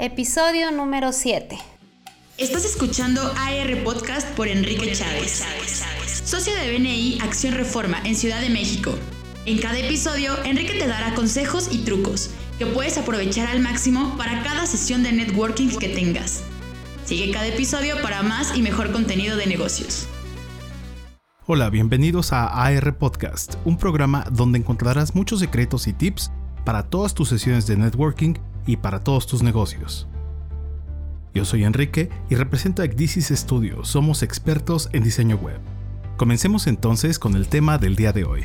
episodio número 7. Estás escuchando AR Podcast por Enrique Chávez, socio de BNI Acción Reforma en Ciudad de México. En cada episodio, Enrique te dará consejos y trucos que puedes aprovechar al máximo para cada sesión de networking que tengas. Sigue cada episodio para más y mejor contenido de negocios. Hola, bienvenidos a AR Podcast, un programa donde encontrarás muchos secretos y tips para todas tus sesiones de networking y para todos tus negocios. Yo soy Enrique y represento a Ecdisis Studio, somos expertos en diseño web. Comencemos entonces con el tema del día de hoy.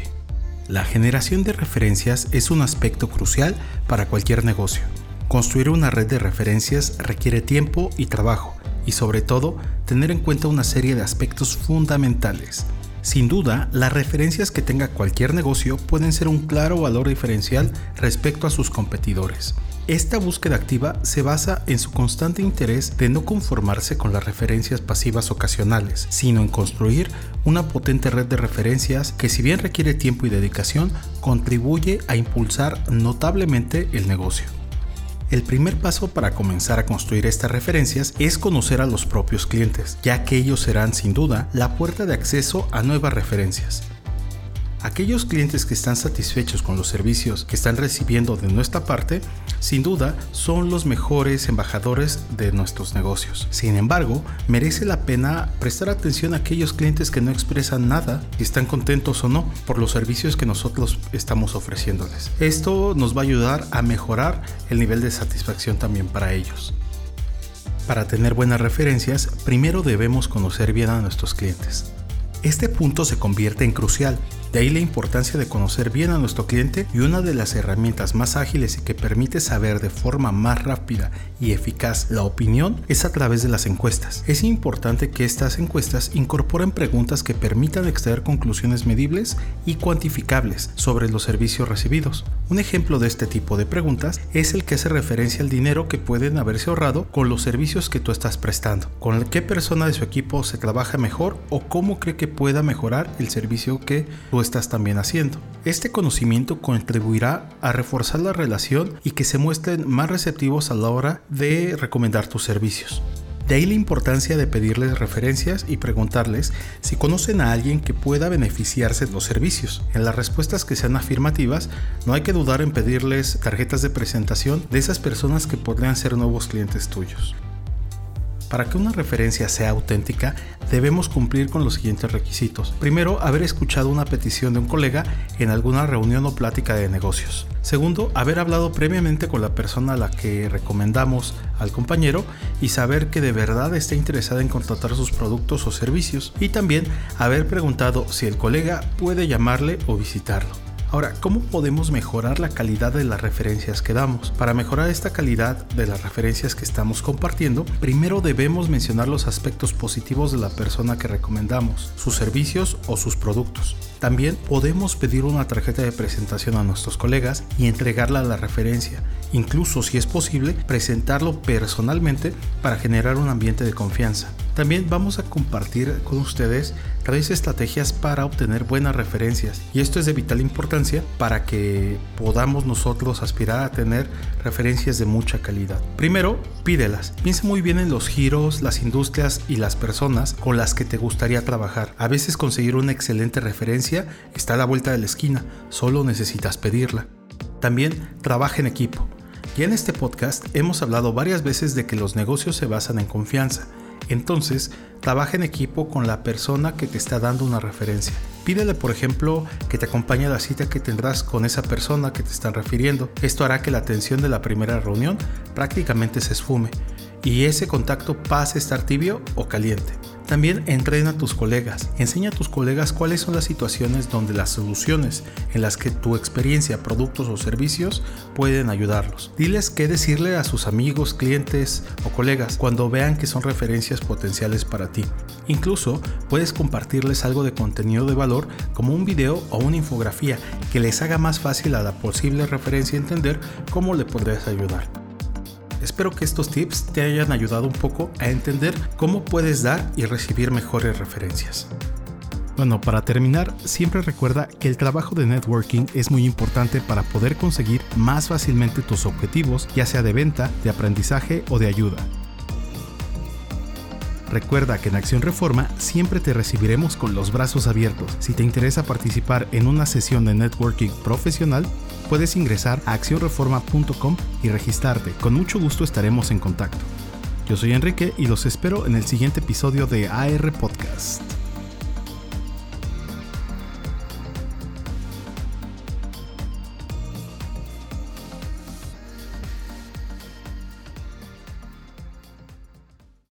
La generación de referencias es un aspecto crucial para cualquier negocio. Construir una red de referencias requiere tiempo y trabajo, y sobre todo tener en cuenta una serie de aspectos fundamentales. Sin duda, las referencias que tenga cualquier negocio pueden ser un claro valor diferencial respecto a sus competidores. Esta búsqueda activa se basa en su constante interés de no conformarse con las referencias pasivas ocasionales, sino en construir una potente red de referencias que si bien requiere tiempo y dedicación, contribuye a impulsar notablemente el negocio. El primer paso para comenzar a construir estas referencias es conocer a los propios clientes, ya que ellos serán sin duda la puerta de acceso a nuevas referencias. Aquellos clientes que están satisfechos con los servicios que están recibiendo de nuestra parte, sin duda son los mejores embajadores de nuestros negocios. Sin embargo, merece la pena prestar atención a aquellos clientes que no expresan nada, si están contentos o no, por los servicios que nosotros estamos ofreciéndoles. Esto nos va a ayudar a mejorar el nivel de satisfacción también para ellos. Para tener buenas referencias, primero debemos conocer bien a nuestros clientes. Este punto se convierte en crucial de ahí la importancia de conocer bien a nuestro cliente y una de las herramientas más ágiles y que permite saber de forma más rápida y eficaz la opinión es a través de las encuestas. Es importante que estas encuestas incorporen preguntas que permitan extraer conclusiones medibles y cuantificables sobre los servicios recibidos. Un ejemplo de este tipo de preguntas es el que hace referencia al dinero que pueden haberse ahorrado con los servicios que tú estás prestando, con qué persona de su equipo se trabaja mejor o cómo cree que pueda mejorar el servicio que tú estás también haciendo. Este conocimiento contribuirá a reforzar la relación y que se muestren más receptivos a la hora de recomendar tus servicios. De ahí la importancia de pedirles referencias y preguntarles si conocen a alguien que pueda beneficiarse de los servicios. En las respuestas que sean afirmativas, no hay que dudar en pedirles tarjetas de presentación de esas personas que podrían ser nuevos clientes tuyos. Para que una referencia sea auténtica, debemos cumplir con los siguientes requisitos. Primero, haber escuchado una petición de un colega en alguna reunión o plática de negocios. Segundo, haber hablado previamente con la persona a la que recomendamos al compañero y saber que de verdad está interesada en contratar sus productos o servicios. Y también haber preguntado si el colega puede llamarle o visitarlo. Ahora, ¿cómo podemos mejorar la calidad de las referencias que damos? Para mejorar esta calidad de las referencias que estamos compartiendo, primero debemos mencionar los aspectos positivos de la persona que recomendamos, sus servicios o sus productos. También podemos pedir una tarjeta de presentación a nuestros colegas y entregarla a la referencia. Incluso si es posible, presentarlo personalmente para generar un ambiente de confianza. También vamos a compartir con ustedes tres estrategias para obtener buenas referencias y esto es de vital importancia para que podamos nosotros aspirar a tener referencias de mucha calidad. Primero, pídelas. Piensa muy bien en los giros, las industrias y las personas con las que te gustaría trabajar. A veces conseguir una excelente referencia está a la vuelta de la esquina, solo necesitas pedirla. También trabaja en equipo. Ya en este podcast hemos hablado varias veces de que los negocios se basan en confianza entonces, trabaja en equipo con la persona que te está dando una referencia. Pídele, por ejemplo, que te acompañe a la cita que tendrás con esa persona que te están refiriendo. Esto hará que la atención de la primera reunión prácticamente se esfume y ese contacto pase a estar tibio o caliente. También entrena a tus colegas. Enseña a tus colegas cuáles son las situaciones donde las soluciones en las que tu experiencia, productos o servicios pueden ayudarlos. Diles qué decirle a sus amigos, clientes o colegas cuando vean que son referencias potenciales para ti. Incluso puedes compartirles algo de contenido de valor como un video o una infografía que les haga más fácil a la posible referencia entender cómo le podrías ayudar. Espero que estos tips te hayan ayudado un poco a entender cómo puedes dar y recibir mejores referencias. Bueno, para terminar, siempre recuerda que el trabajo de networking es muy importante para poder conseguir más fácilmente tus objetivos, ya sea de venta, de aprendizaje o de ayuda. Recuerda que en Acción Reforma siempre te recibiremos con los brazos abiertos. Si te interesa participar en una sesión de networking profesional, puedes ingresar a accionreforma.com y registrarte. Con mucho gusto estaremos en contacto. Yo soy Enrique y los espero en el siguiente episodio de AR Podcast.